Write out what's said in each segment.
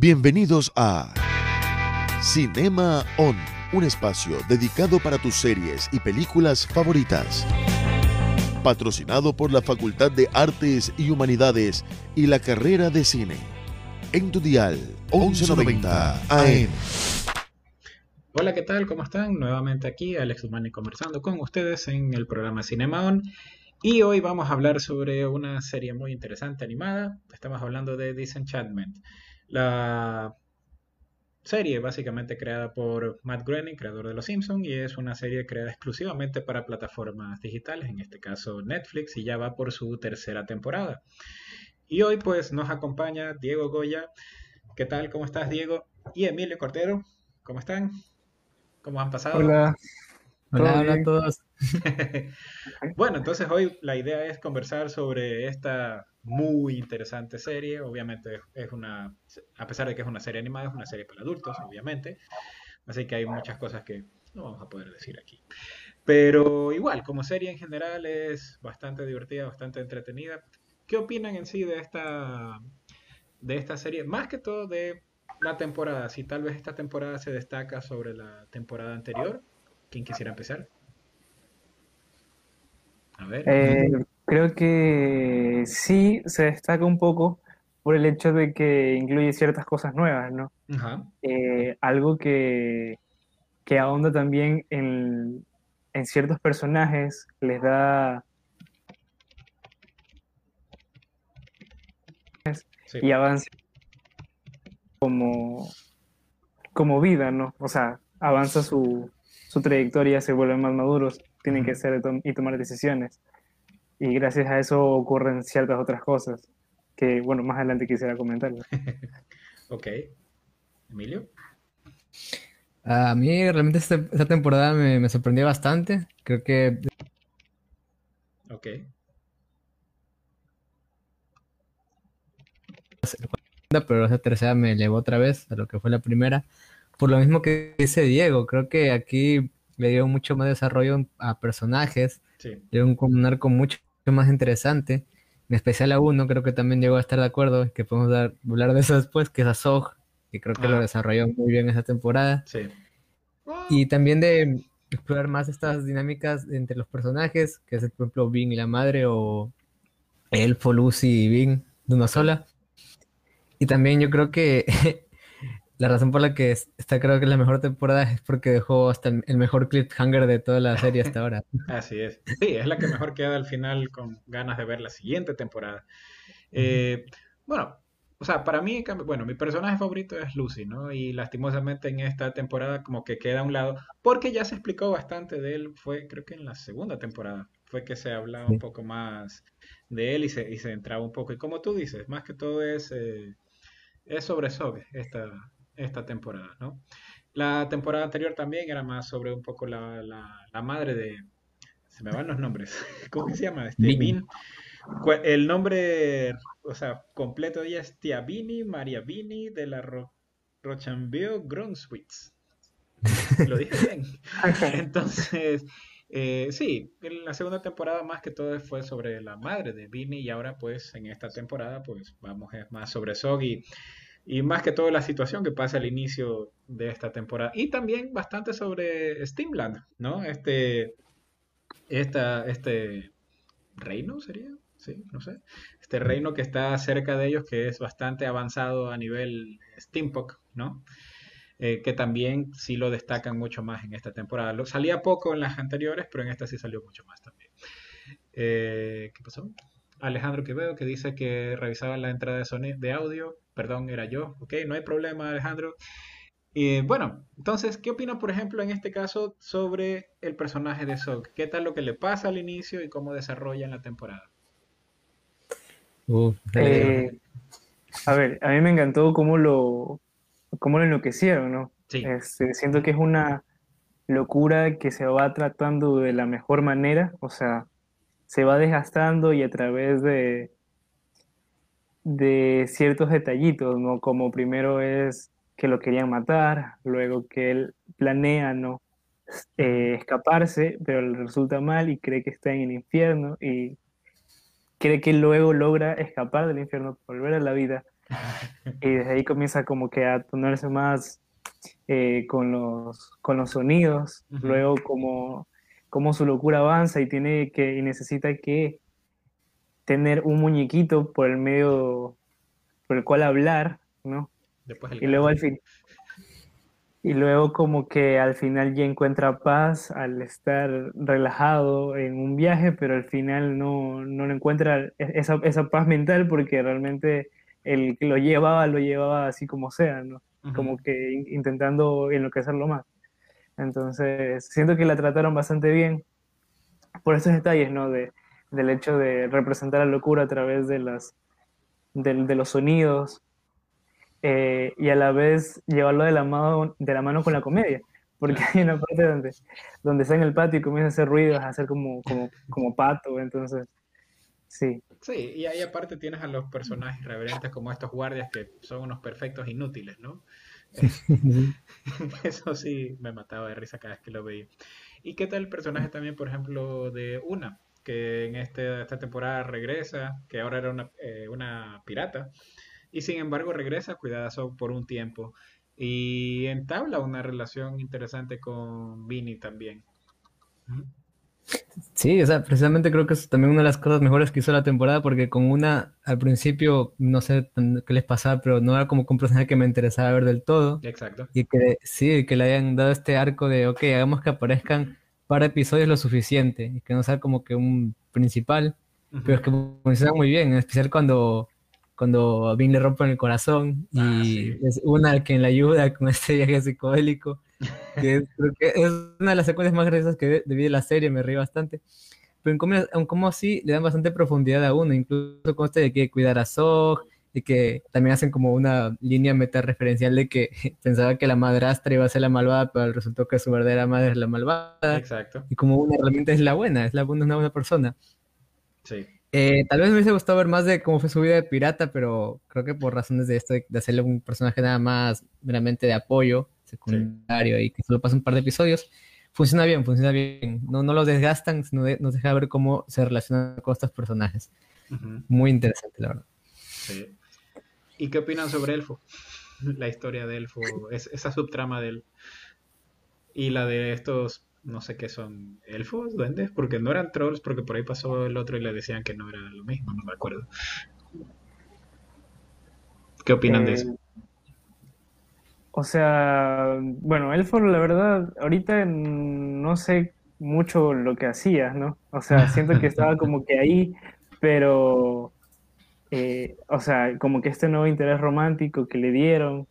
Bienvenidos a Cinema On, un espacio dedicado para tus series y películas favoritas. Patrocinado por la Facultad de Artes y Humanidades y la carrera de cine. En tu dial 1190 AM. Hola, ¿qué tal? ¿Cómo están? Nuevamente aquí Alex Humani conversando con ustedes en el programa Cinema On. Y hoy vamos a hablar sobre una serie muy interesante animada. Estamos hablando de Disenchantment. La serie básicamente creada por Matt Groening, creador de Los Simpsons, y es una serie creada exclusivamente para plataformas digitales, en este caso Netflix, y ya va por su tercera temporada. Y hoy pues nos acompaña Diego Goya. ¿Qué tal? ¿Cómo estás, Diego? Y Emilio Cortero. ¿Cómo están? ¿Cómo han pasado? Hola. Hola, hola a todos. bueno, entonces hoy la idea es conversar sobre esta muy interesante serie. Obviamente es una, a pesar de que es una serie animada, es una serie para adultos, obviamente. Así que hay muchas cosas que no vamos a poder decir aquí. Pero igual, como serie en general es bastante divertida, bastante entretenida. ¿Qué opinan en sí de esta, de esta serie? Más que todo de la temporada. Si tal vez esta temporada se destaca sobre la temporada anterior. ¿Quién quisiera empezar? A ver. Eh, creo que sí se destaca un poco por el hecho de que incluye ciertas cosas nuevas, ¿no? Eh, algo que, que ahonda también en, en ciertos personajes, les da y avanza como, como vida, ¿no? O sea, avanza su, su trayectoria, se vuelven más maduros, tienen que hacer y tomar decisiones. Y gracias a eso ocurren ciertas otras cosas que, bueno, más adelante quisiera comentar. ok. Emilio. A mí realmente esta, temporada me, me, sorprendió bastante. Creo que... Ok. Pero esa tercera me elevó otra vez a lo que fue la primera por lo mismo que dice Diego, creo que aquí le dio mucho más desarrollo a personajes, le dio un, arco mucho más interesante, en especial a uno, creo que también llegó a estar de acuerdo, que podemos hablar de eso después, que es a Zog, que creo que lo ah. desarrolló muy bien esa temporada. Y también de explorar más estas dinámicas entre los personajes, que es por ejemplo Bing y la madre, o Elfo, Lucy y Bing de una sola. Y también yo creo que la razón por la que está creo que es la mejor temporada es porque dejó hasta el mejor cliffhanger de toda la serie hasta ahora. Así es. Sí, es la que mejor queda al final con ganas de ver la siguiente temporada. Eh, bueno, o sea, para mí, bueno, mi personaje favorito es Lucy, ¿no? Y lastimosamente en esta temporada como que queda a un lado, porque ya se explicó bastante de él, fue creo que en la segunda temporada, fue que se hablaba un poco más de él y se, y se entraba un poco. Y como tú dices, más que todo es, eh, es sobre Sobe esta, esta temporada, ¿no? La temporada anterior también era más sobre un poco la, la, madre de... Se me van los nombres. ¿Cómo se llama? Este, El nombre, o sea, completo de ella es Tia Bini, María Bini de la Ro Rochambeau Gronswitz. Lo dije bien. Entonces, eh, sí, en la segunda temporada más que todo fue sobre la madre de Bini y ahora pues en esta temporada pues vamos es más sobre Sogi y más que todo la situación que pasa al inicio de esta temporada. Y también bastante sobre Steamland, ¿no? Este, esta, este reino sería, sí, no sé. Este reino que está cerca de ellos, que es bastante avanzado a nivel steampunk, ¿no? Eh, que también sí lo destacan mucho más en esta temporada. Lo, salía poco en las anteriores, pero en esta sí salió mucho más también. Eh, ¿Qué pasó? Alejandro que veo que dice que revisaba la entrada de de audio perdón, era yo, ok, no hay problema Alejandro. Y bueno, entonces, ¿qué opina, por ejemplo, en este caso sobre el personaje de Sok? ¿Qué tal lo que le pasa al inicio y cómo desarrolla en la temporada? Eh, a ver, a mí me encantó cómo lo, cómo lo enloquecieron, ¿no? Sí. Este, siento que es una locura que se va tratando de la mejor manera, o sea, se va desgastando y a través de, de ciertos detallitos, ¿no? Como primero es que lo querían matar, luego que él planea, ¿no? Eh, escaparse, pero le resulta mal y cree que está en el infierno y cree que luego logra escapar del infierno, volver a la vida, y desde ahí comienza como que a ponerse más eh, con, los, con los sonidos, luego como, como su locura avanza y tiene que y necesita que tener un muñequito por el medio por el cual hablar, ¿no? y luego al fin y luego como que al final ya encuentra paz al estar relajado en un viaje, pero al final no, no encuentra esa, esa, paz mental porque realmente el que lo llevaba, lo llevaba así como sea, ¿no? Como que intentando enloquecerlo más. Entonces, siento que la trataron bastante bien por esos detalles, ¿no? De, del hecho de representar la locura a través de, las, de, de los sonidos, eh, y a la vez llevarlo de la, mano, de la mano con la comedia. Porque hay una parte donde, donde está en el patio y comienza a hacer ruidos, a hacer como, como, como pato, entonces, sí. Sí, y ahí aparte tienes a los personajes reverentes como estos guardias que son unos perfectos inútiles, ¿no? Eso sí me mataba de risa cada vez que lo veía. ¿Y qué tal el personaje también, por ejemplo, de Una, que en este, esta temporada regresa, que ahora era una, eh, una pirata, y sin embargo regresa a Cuidadazo por un tiempo y entabla una relación interesante con Vini también. Sí, o sea, precisamente creo que es también una de las cosas mejores que hizo la temporada, porque con una, al principio, no sé qué les pasaba, pero no era como un personaje que me interesaba ver del todo. Exacto. Y que sí, que le hayan dado este arco de, ok, hagamos que aparezcan para episodios lo suficiente, y que no sea como que un principal, pero es que funciona muy bien, en especial cuando cuando a Vin le rompen el corazón ah, y es una quien le ayuda con este viaje psicodélico, que creo que es una de las secuencias más graciosas que vi de la serie, me reí bastante. Pero en cómo, así le dan bastante profundidad a uno, incluso con este de que cuidar a Zog, y que también hacen como una línea meta referencial de que pensaba que la madrastra iba a ser la malvada, pero resultó que su verdadera madre es la malvada. Exacto. Y como una realmente es la buena, es la buena, una buena persona. Sí. Eh, tal vez me hubiese gustado ver más de cómo fue su vida de pirata, pero creo que por razones de esto, de hacerle un personaje nada más meramente de apoyo secundario y que solo pasa un par de episodios, funciona bien, funciona bien. No, no los desgastan, sino nos deja ver cómo se relacionan con estos personajes. Muy interesante, la verdad. Sí. ¿Y qué opinan sobre Elfo? La historia de Elfo, esa subtrama de él. Y la de estos no sé qué son, elfos, duendes, porque no eran trolls, porque por ahí pasó el otro y le decían que no era lo mismo, no me acuerdo. ¿Qué opinan de eso? Eh, o sea, bueno, Elfo, la verdad, ahorita no sé mucho lo que hacía, ¿no? O sea, siento que estaba como que ahí, pero, eh, o sea, como que este nuevo interés romántico que le dieron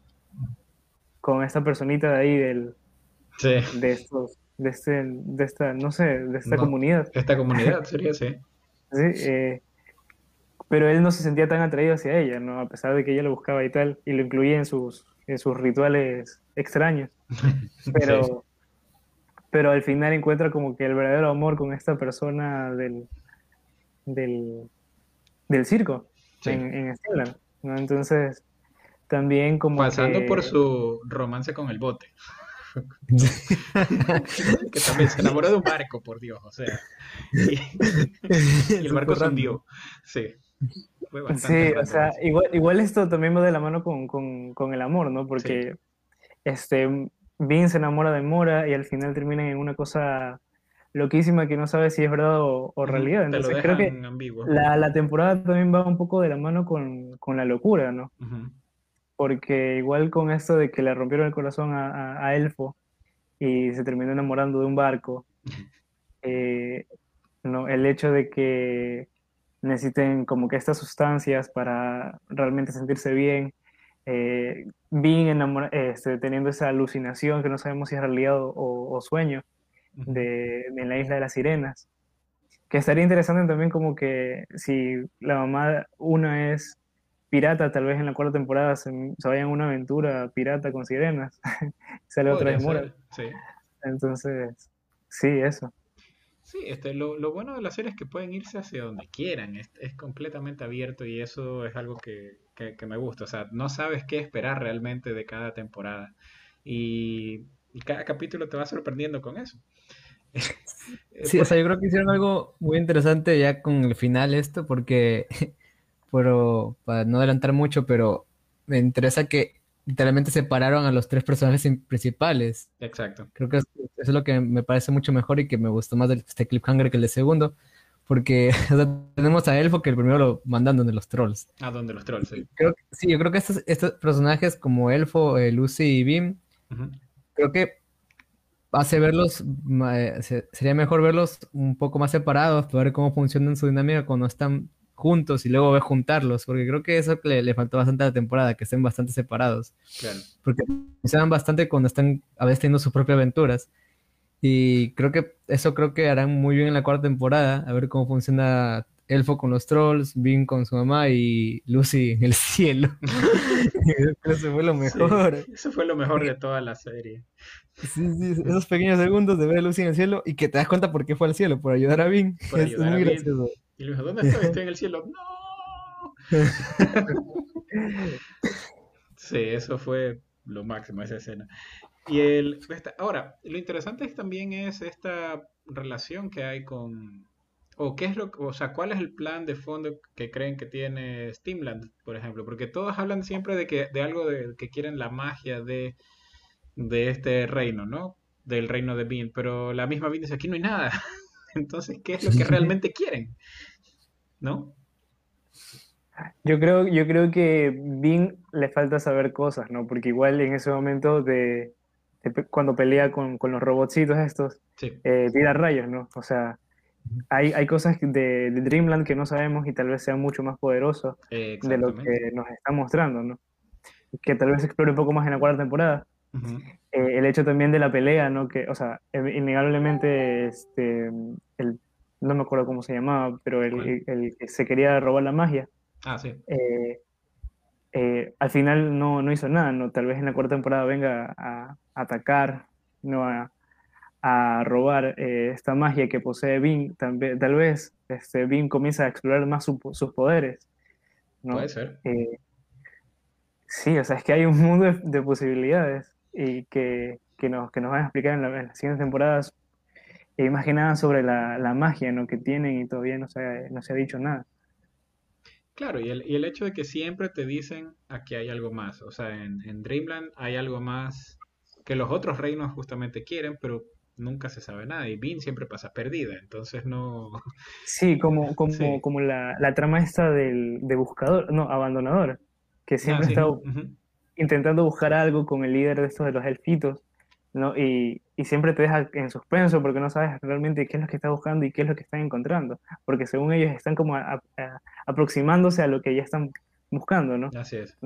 con esta personita de ahí del, de estos de, este, de esta, no sé, de esta comunidad. Esta comunidad sería, sí. sí, eh, pero él no se sentía tan atraído hacia ella, ¿no? A pesar de que ella lo buscaba y tal, y lo incluía en sus, en sus rituales extraños. Pero, pero al final encuentra como que el verdadero amor con esta persona del, del, del circo en, en ¿no? Entonces, también como Pasando por su romance con el bote. que también se enamoró de un barco, por Dios, o sea. Y, el barco se hundió. Sí. sí, o sea, igual, igual, esto también va de la mano con, con, con el amor, ¿no? Porque este, Vin se enamora de Mora y al final terminan en una cosa loquísima que no sabe si es verdad o, realidad. Entonces creo que la, la, temporada también va un poco de la mano con, con la locura, ¿no? porque igual con esto de que le rompieron el corazón a, Elfo y se terminó enamorando de un barco, eh, no, el hecho de que necesiten como que estas sustancias para realmente sentirse bien, eh, bien este, teniendo esa alucinación que no sabemos si es realidad o, sueño de, de, la isla de las sirenas. Que estaría interesante también como que si la mamá, una es pirata, tal vez en la cuarta temporada se, vaya en una aventura pirata con sirenas. Sale otra vez Mora. Sí. Entonces, sí, eso. Sí, este, lo, lo, bueno de la serie es que pueden irse hacia donde quieran, es, es completamente abierto y eso es algo que, que, me gusta. O sea, no sabes qué esperar realmente de cada temporada y, y cada capítulo te va sorprendiendo con eso. Sí, o sea, yo creo que hicieron algo muy interesante ya con el final esto, porque pero para no adelantar mucho, pero me interesa que literalmente separaron a los tres personajes principales. Exacto. Creo que eso es lo que me parece mucho mejor y que me gustó más de este cliffhanger que el de segundo. Porque tenemos a Elfo que el primero lo mandan donde los trolls. Ah, donde los trolls, sí. sí, yo creo que estos, estos personajes como Elfo, eh, Lucy y Bim, creo que hace verlos, eh, sería mejor verlos un poco más separados para ver cómo funcionan su dinámica cuando están juntos y luego ver juntarlos, porque creo que eso le, le faltó bastante a la temporada, que estén bastante separados. Claro. Porque funcionan bastante cuando están a veces teniendo sus propias aventuras. Y creo que eso creo que harán muy bien en la cuarta temporada, a ver cómo funciona Elfo con los trolls, Vin con su mamá y Lucy en el cielo. eso fue lo mejor. eso fue lo mejor de toda la serie. Sí, sí, esos pequeños segundos de ver a Lucy en el cielo y que te das cuenta por qué fue al cielo, por ayudar a Vin. Por es muy gracioso. Y dijo, ¿dónde estoy? Estoy en el cielo. ¡No! sí, eso fue lo máximo, esa escena. Y el, ahora, lo interesante también es esta relación que hay con, o qué es lo, o sea, cuál es el plan de fondo que creen que tiene Steamland, por ejemplo, porque todos hablan siempre de que de algo de que quieren la magia de, de este reino, ¿no? Del reino de Bean, pero la misma Bean dice aquí no hay nada. Entonces, ¿qué es lo que realmente quieren? ¿No? Yo creo, yo creo que Bean le falta saber cosas, ¿no? Porque igual en ese momento de cuando pelea con, con los robotcitos estos, eh, tira rayos, ¿no? O sea, hay, hay cosas de, Dreamland que no sabemos y tal vez sean mucho más poderosos de lo que nos está mostrando, ¿no? Que tal vez explore un poco más en la cuarta temporada. Eh, el hecho también de la pelea, ¿no? Que, o sea, innegablemente, este, el, no me acuerdo cómo se llamaba, pero el, el, que se quería robar la magia. Ah, sí. Eh, eh, al final no, no, hizo nada, ¿no? Tal vez en la cuarta temporada venga a, atacar, ¿no? A, a robar eh, esta magia que posee Bean, tal, vez este, comienza a explorar más sus poderes. ¿no? Puede ser. Eh, sí, o sea, es que hay un mundo de, posibilidades y que, que, nos, que nos van a explicar en, las siguientes temporadas, e más que nada sobre la, la magia ¿no? que tienen y todavía no se, no se ha dicho nada. Claro, y el, y el, hecho de que siempre te dicen aquí hay algo más. O sea, en, en, Dreamland hay algo más que los otros reinos justamente quieren, pero nunca se sabe nada. Y Bean siempre pasa perdida, entonces no. Sí, como, como, como la, la, trama esta del, de buscador, no, abandonador, que siempre ah, está intentando buscar algo con el líder de estos de los elfitos ¿no? Y, y, siempre te deja en suspenso porque no sabes realmente qué es lo que está buscando y qué es lo que están encontrando, porque según ellos están como aproximándose a lo que ya están buscando, ¿no? Así es.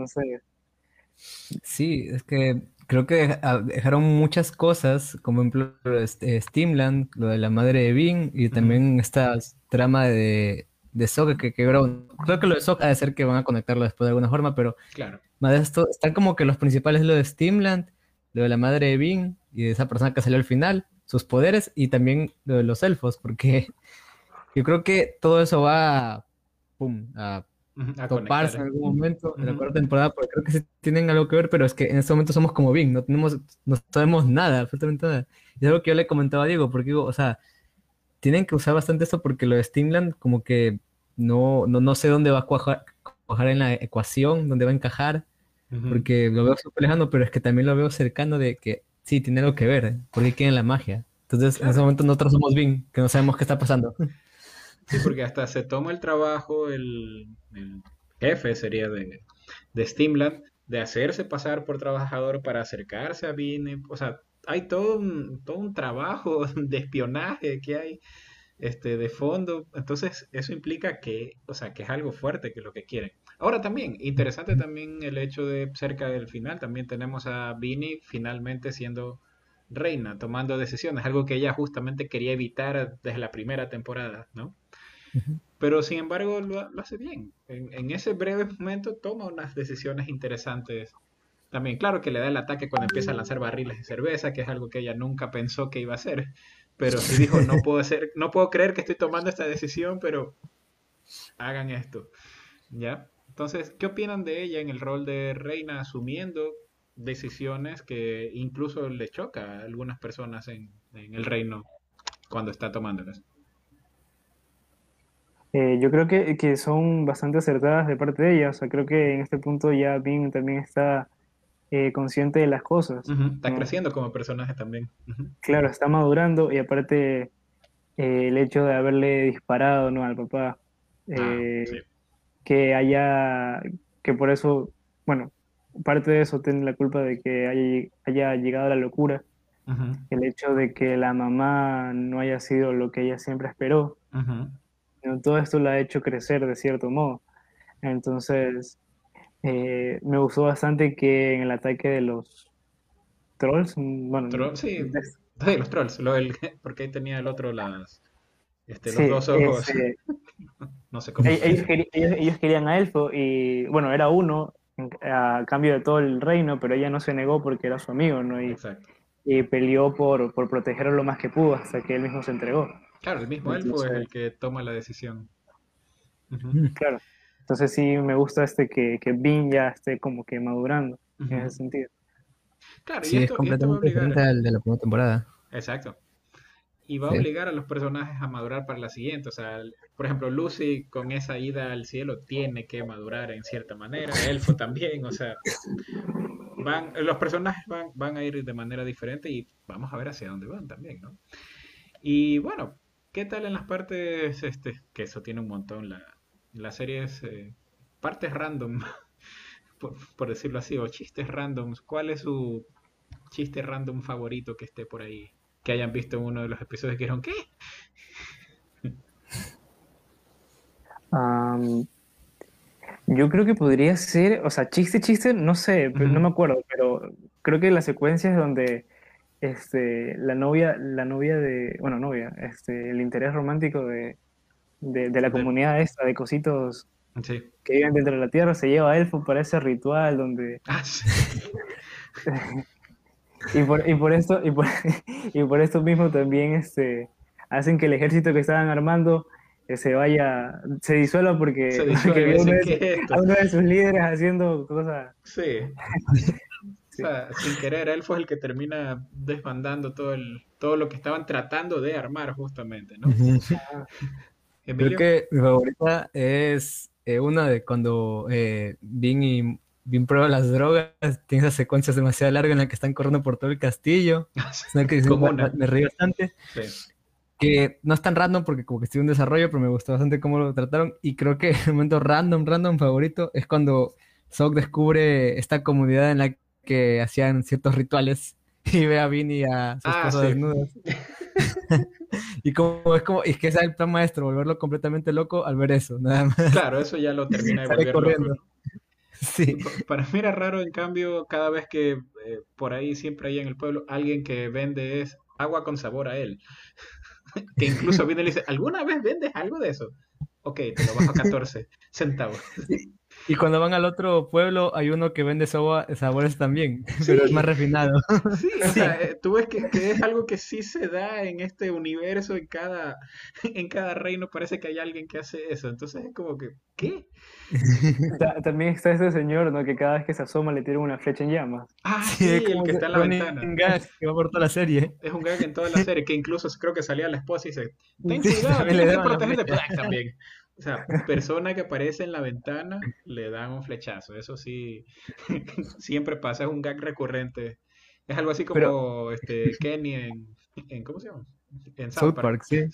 Sí, es que creo que dejaron muchas cosas, como ejemplo este, Steamland, lo de la madre de Bing y también esta trama de, de que quebró. Creo que lo de Sok ha de ser que van a conectarlo después de alguna forma, pero claro. más de esto, están como que los principales lo de Steamland lo de la madre de Bing y de esa persona que salió al final, sus poderes y también lo de los elfos, porque yo creo que todo eso va a, pum, a, toparse en algún momento en la cuarta temporada, porque creo que sí tienen algo que ver, pero es que en este momento somos como Bing, no tenemos, no sabemos nada, absolutamente nada. Y es algo que yo le comentaba a Diego, porque digo, o sea, tienen que usar bastante esto porque lo de Steamland como que no, no, no sé dónde va a cuajar, cuajar en la ecuación, dónde va a encajar porque lo veo súper lejano, pero es que también lo veo cercano de que sí, tiene algo que ver, porque quieren la magia. Entonces, en ese momento nosotros somos bien, que no sabemos qué está pasando. Sí, porque hasta se toma el trabajo el, jefe, sería de, de Steamland, de hacerse pasar por trabajador para acercarse a Vine. O sea, hay todo un, todo un trabajo de espionaje que hay este, de fondo. Entonces, eso implica que, o sea, que es algo fuerte que lo que quieren. Ahora también, interesante también el hecho de cerca del final, también tenemos a Vini finalmente siendo reina, tomando decisiones, algo que ella justamente quería evitar desde la primera temporada, ¿no? Pero sin embargo lo, hace bien. En, ese breve momento toma unas decisiones interesantes. También, claro que le da el ataque cuando empieza a lanzar barriles de cerveza, que es algo que ella nunca pensó que iba a hacer. Pero sí dijo, no puedo hacer, no puedo creer que estoy tomando esta decisión, pero hagan esto. ¿Ya? Entonces, ¿qué opinan de ella en el rol de reina asumiendo decisiones que incluso le choca a algunas personas en, el reino cuando está tomándolas? Eh, yo creo que, que, son bastante acertadas de parte de ella. O sea, creo que en este punto ya Bing también está eh, consciente de las cosas. Está creciendo como personaje también. Claro, está madurando y aparte eh, el hecho de haberle disparado ¿no? al papá, ah, que haya, que por eso, bueno, parte de eso tiene la culpa de que haya, haya llegado a la locura. El hecho de que la mamá no haya sido lo que ella siempre esperó. Todo esto la ha hecho crecer de cierto modo. Entonces, eh, me gustó bastante que en el ataque de los trolls, bueno, sí, los trolls, porque ahí tenía el otro las, este, los dos ojos. no sé cómo. Ellos, ellos, querían a Elfo y, bueno, era uno a cambio de todo el reino, pero ella no se negó porque era su amigo, ¿no? Y, y peleó por, por protegerlo lo más que pudo hasta que él mismo se entregó. Claro, el mismo elfo es el que toma la decisión. Claro. Entonces sí me gusta este que, que ya esté como que madurando en ese sentido. Claro, sí, y esto, es completamente diferente al de la primera temporada. Exacto. Y va a obligar a los personajes a madurar para la siguiente. O sea, por ejemplo, Lucy con esa ida al cielo tiene que madurar en cierta manera. Elfo también. O sea, van, los personajes van, van a ir de manera diferente y vamos a ver hacia dónde van también, ¿no? Y bueno, ¿Qué tal en las partes, este, que eso tiene un montón, la, la serie es eh, partes random, por, decirlo así, o chistes randoms? ¿Cuál es su chiste random favorito que esté por ahí? Que hayan visto en uno de los episodios que dijeron, ¿qué? yo creo que podría ser, o sea, chiste, chiste, no sé, no me acuerdo, pero creo que la secuencia es donde este, la novia, la novia de, bueno, novia, este, el interés romántico de, de, la comunidad esta, de cositos que viven dentro de la tierra, se lleva a Elfo para ese ritual donde... Ah, y, por, y, por, esto, y, por, y por esto mismo también este, hacen que el ejército que estaban armando eh, se vaya, se disuelva porque, se disuelve, uno, de, uno, de, sus líderes haciendo cosas. Sí. O sea, sin querer, él fue el que termina desbandando todo el todo lo que estaban tratando de armar justamente, ¿no? Creo que mi favorita es eh, una de cuando eh, y Vin prueba las drogas, tiene esas secuencias demasiado largas en las que están corriendo por todo el castillo. Es que me, me reí bastante. Que no es tan random porque como que estoy en desarrollo, pero me gustó bastante cómo lo trataron. Y creo que el momento random, random favorito es cuando Sok descubre esta comunidad en la que hacían ciertos rituales y ve a Vini y a su ah, esposa y como es como, es que es el plan maestro, volverlo completamente loco al ver eso, nada más. Claro, eso ya lo termina de volver loco. Sí. Para mí era raro, en cambio, cada vez que eh, por ahí siempre hay en el pueblo alguien que vende es agua con sabor a él. que incluso viene y le dice, ¿alguna vez vendes algo de eso? Ok, te lo bajo a 14 centavos. Y cuando van al otro pueblo hay uno que vende sabores también, pero es más refinado. Sí, o sea, eh, tú ves que, es algo que sí se da en este universo, en cada, en cada reino parece que hay alguien que hace eso. Entonces es como que, ¿qué? También está ese señor, ¿no? Que cada vez que se asoma le tira una flecha en llamas. Ah, sí, el que está en la ventana. Un gag que va por toda la serie. Es un gag en toda la serie, que incluso creo que salía la esposa y dice, ten cuidado, tienes que protegerte. También. O sea, persona que aparece en la ventana le dan un flechazo. Eso sí, siempre pasa, es un gag recurrente. Es algo así como este Kenny en, ¿cómo se llama? En South, Park. sí.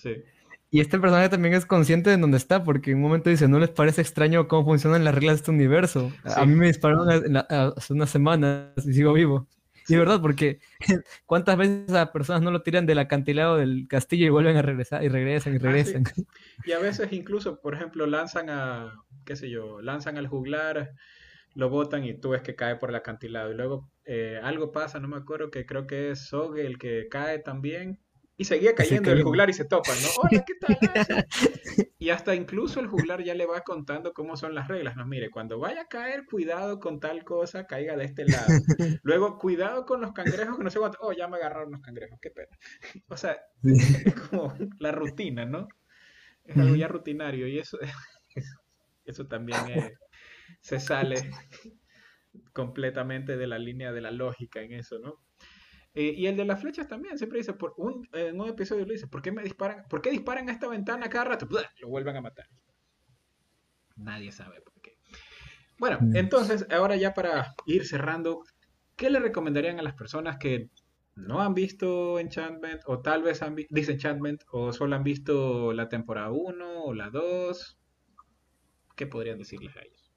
Y este personaje también es consciente de dónde está, porque en un momento dice, ¿no les parece extraño cómo funcionan las reglas de este universo? A mí me dispararon hace unas semanas y sigo vivo. Y verdad, porque ¿cuántas veces a personas no lo tiran del acantilado del castillo y vuelven a regresar y regresan y ah, regresan? Y a veces incluso, por ejemplo, lanzan a, qué sé yo, lanzan al juglar, lo botan y tú ves que cae por el acantilado. Y luego eh, algo pasa, no me acuerdo, que creo que es Soge el que cae también y seguía cayendo el juglar y se topan, ¿no? Hola, ¿qué tal? y hasta incluso el juglar ya le va contando cómo son las reglas, ¿no? Mire, cuando vaya a caer, cuidado con tal cosa, caiga de este lado. Luego, cuidado con los cangrejos, que no sé cuánto. Oh, ya me agarraron los cangrejos, qué pena. O sea, es como la rutina, ¿no? Es algo ya rutinario y eso, eso también se sale completamente de la línea de la lógica en eso, ¿no? Eh, y el de las flechas también, siempre dice, por un, en un episodio lo dice, ¿por qué me disparan? ¿Por qué disparan a esta ventana cada rato? Lo vuelven a matar. nadie sabe por qué. Bueno, mm. entonces, ahora ya para ir cerrando, ¿qué le recomendarían a las personas que no han visto Enchantment o tal vez han visto Disenchantment o solo han visto la temporada 1 o la 2? ¿Qué podrían decirles a ellos?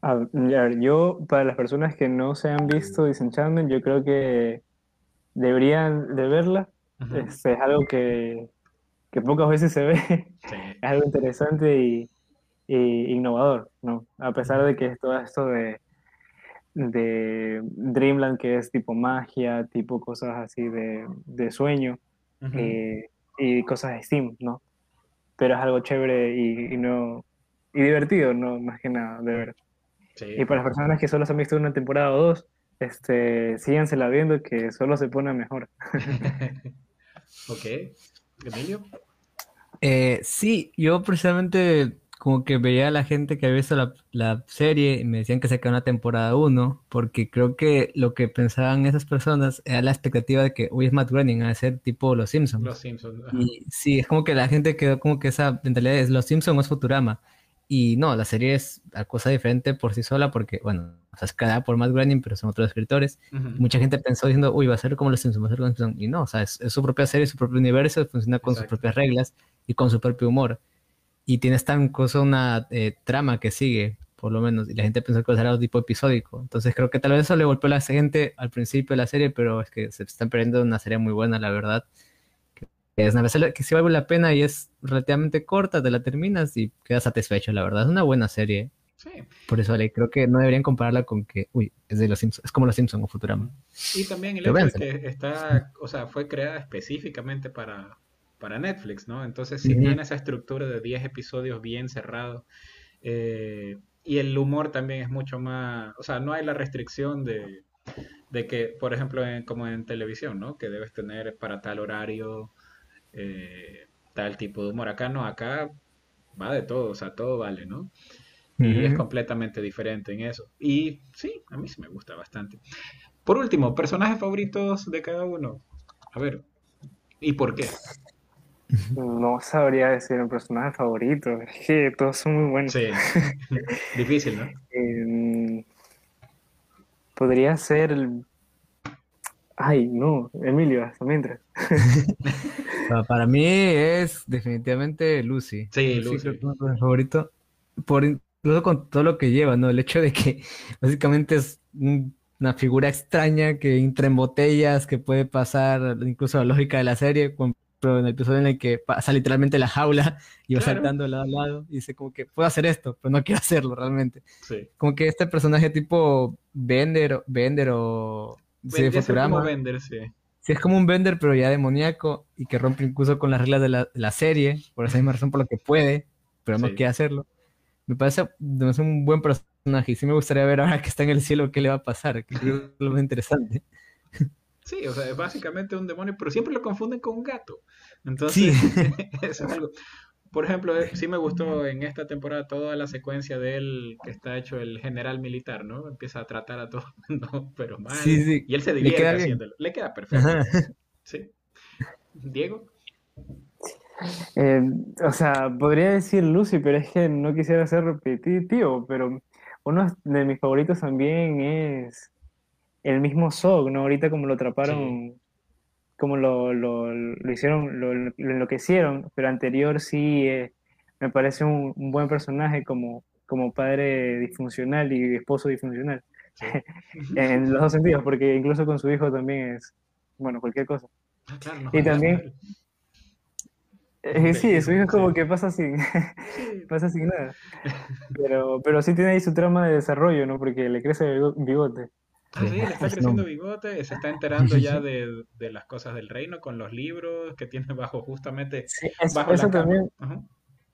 A ver, yo, para las personas que no se han visto Disenchantment, yo creo que deberían de verla. es, algo que, pocas veces se ve. es algo interesante y, innovador, ¿no? A pesar de que es todo esto de, de Dreamland, que es tipo magia, tipo cosas así de, sueño eh, y cosas de Steam, ¿no? Pero es algo chévere y, no, y divertido, ¿no? Más que nada, de ver. Y para las personas que solo se han visto una temporada o dos, este, sígansela viendo que solo se pone mejor. ok. Emilio. Eh, sí, yo precisamente como que veía a la gente que había visto la, serie y me decían que se quedó una temporada 1, porque creo que lo que pensaban esas personas era la expectativa de que, uy, es Matt Groening, a ser tipo Los Simpsons. Los Simpsons. Y sí, es como que la gente quedó como que esa mentalidad es Los Simpsons o es Futurama. Y no, la serie es una cosa diferente por sí sola porque, bueno, o sea, es creada por Matt Groening, pero son otros escritores. Mucha gente pensó diciendo, uy, va a ser como Los Simpsons, va a ser como Los Simpsons. Y no, o sea, es, su propia serie, su propio universo, funciona con sus propias reglas y con su propio humor. Y tiene esta cosa, una eh, trama que sigue, por lo menos, y la gente pensó que iba a ser algo tipo episódico. Entonces creo que tal vez eso le golpeó a la gente al principio de la serie, pero es que se están perdiendo una serie muy buena, la verdad es una serie que sí vale la pena y es relativamente corta, te la terminas y quedas satisfecho, la verdad. Es una buena serie. Sí. Por eso creo que no deberían compararla con que, uy, es de los Simpsons, es como los Simpsons o Futurama. Y también el hecho de que está, o sea, fue creada específicamente para, para Netflix, ¿no? Entonces sí tiene esa estructura de 10 episodios bien cerrado. Eh, y el humor también es mucho más, o sea, no hay la restricción de, de que, por ejemplo, como en televisión, ¿no? Que debes tener para tal horario eh, tal tipo de humor. Acá no, acá va de todo, o sea, todo vale, ¿no? Y es completamente diferente en eso. Y sí, a mí sí me gusta bastante. Por último, personajes favoritos de cada uno. A ver, ¿y por qué? No sabría decir un personaje favorito, es que todos son muy buenos. Sí, difícil, ¿no? Em, podría ser el Ay, no, Emilio, hasta mientras. Para mí es definitivamente Lucy. Sí, Lucy. es mi favorito. Por incluso con todo lo que lleva, ¿no? El hecho de que básicamente es una figura extraña que entra en botellas, que puede pasar incluso la lógica de la serie, pero en el episodio en el que pasa literalmente la jaula y va saltando de lado a lado y dice como que puedo hacer esto, pero no quiero hacerlo realmente. Sí. Como que este personaje tipo Bender, Bender o Sí, Es como vender, sí. Sí, es como un vender, pero ya demoníaco y que rompe incluso con las reglas de la, serie, por esa misma razón por lo que puede, pero no quiere hacerlo. Me parece, un buen personaje y sí me gustaría ver ahora que está en el cielo qué le va a pasar, que es lo más interesante. Sí, o sea, es básicamente un demonio, pero siempre lo confunden con un gato. Entonces, sí. es algo. Por ejemplo, eh, sí me gustó en esta temporada toda la secuencia de él que está hecho el general militar, ¿no? Empieza a tratar a todo el mundo, pero mal. Y él se divierte haciéndolo. Le queda perfecto. Sí. Diego. Eh, o sea, podría decir Lucy, pero es que no quisiera ser repetitivo, pero uno de mis favoritos también es el mismo Zog, ¿no? Ahorita como lo atraparon como lo, lo, lo hicieron, lo, lo, enloquecieron, pero anterior sí eh, me parece un, buen personaje como, como padre disfuncional y esposo disfuncional. en los dos sentidos, porque incluso con su hijo también es, bueno, cualquier cosa. Ah, y también... Eh, sí, su hijo es como que pasa sin, pasa sin nada. Pero, pero sí tiene ahí su trama de desarrollo, ¿no? Porque le crece el bigote. Ah, sí, le está creciendo bigote, se está enterando ya de, las cosas del reino con los libros que tiene bajo justamente eso, también,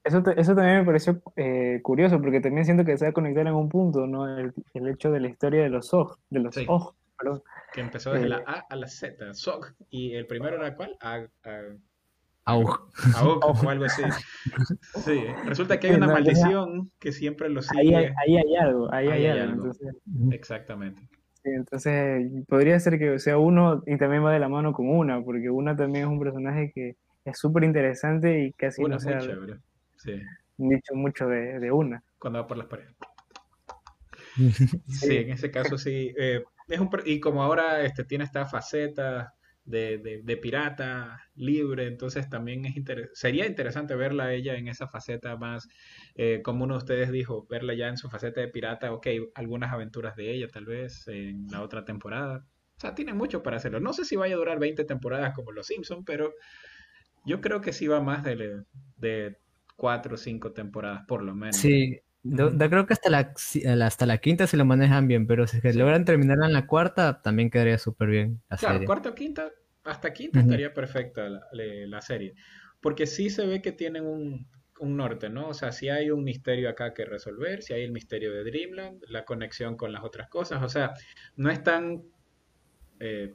eso, también me pareció eh, curioso porque también siento que se va a conectar en un punto, ¿no? El, hecho de la historia de los OG, de los Que empezó desde la eh, A a la Z, SOG, y el primero era cuál? A, a... o algo así. Sí, resulta que hay una maldición que siempre lo sigue. Ahí hay, hay algo, ahí, hay, algo. Exactamente entonces podría ser que sea uno y también va de la mano con una, porque una también es un personaje que es súper interesante y casi una no chévere. Sí. dicho mucho de, una. Cuando va por las paredes. sí, en ese caso sí. Eh, es un, y como ahora este, tiene esta faceta de, pirata libre, entonces también es sería interesante verla ella en esa faceta más, eh, como uno de ustedes dijo, verla ya en su faceta de pirata, ok, algunas aventuras de ella tal vez en la otra temporada. O sea, tiene mucho para hacerlo. No sé si vaya a durar 20 temporadas como Los Simpsons, pero yo creo que sí va más de, de 4 o 5 temporadas por lo menos. Sí, creo que hasta la, hasta la quinta se lo manejan bien, pero si logran terminar en la cuarta, también quedaría súper bien la claro, cuarta o quinta, hasta quinta estaría perfecta la, serie. Porque sí se ve que tienen un, norte, ¿no? O sea, si hay un misterio acá que resolver, si hay el misterio de Dreamland, la conexión con las otras cosas, o sea, no es tan eh,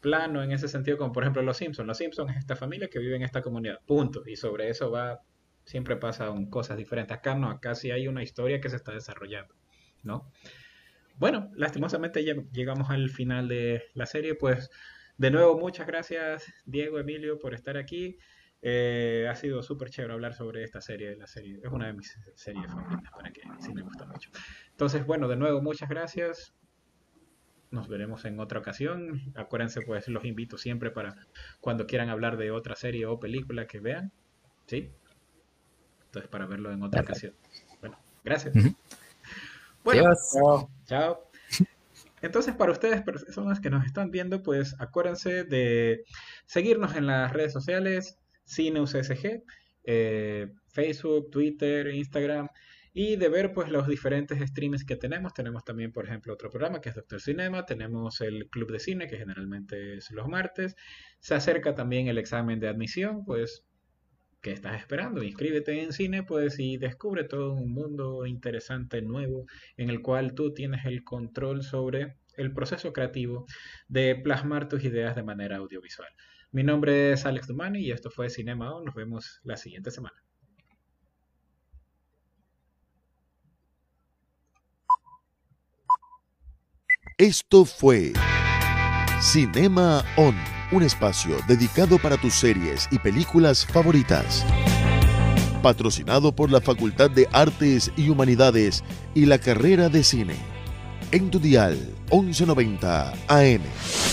plano en ese sentido como por ejemplo Los Simpsons. Los Simpsons es esta familia que vive en esta comunidad, punto. Y sobre eso va siempre pasan cosas diferentes. Acá no, acá sí hay una historia que se está desarrollando, ¿no? Bueno, lastimosamente ya llegamos al final de la serie, pues de nuevo muchas gracias Diego, Emilio por estar aquí. Eh, ha sido súper chévere hablar sobre esta serie. La serie es una de mis series favoritas, para que sí me gusta mucho. Entonces, bueno, de nuevo muchas gracias. Nos veremos en otra ocasión. Acuérdense, pues los invito siempre para cuando quieran hablar de otra serie o película que vean. ¿Sí? Entonces, para verlo en otra ocasión. Bueno, gracias. Bueno, chao. Entonces, para ustedes, personas que nos están viendo, pues acuérdense de seguirnos en las redes sociales, CineUCSG, eh, Facebook, Twitter, Instagram, y de ver pues los diferentes streams que tenemos. Tenemos también, por ejemplo, otro programa que es Doctor Cinema, tenemos el Club de Cine, que generalmente es los martes. Se acerca también el examen de admisión, pues ¿Qué estás esperando? Inscríbete en cine, pues, y descubre todo un mundo interesante, nuevo, en el cual tú tienes el control sobre el proceso creativo de plasmar tus ideas de manera audiovisual. Mi nombre es Alex Dumani y esto fue Cinema On. Nos vemos la siguiente semana. Esto fue Cinema On un espacio dedicado para tus series y películas favoritas. Patrocinado por la Facultad de Artes y Humanidades y la carrera de cine. En tu dial 1190 AM.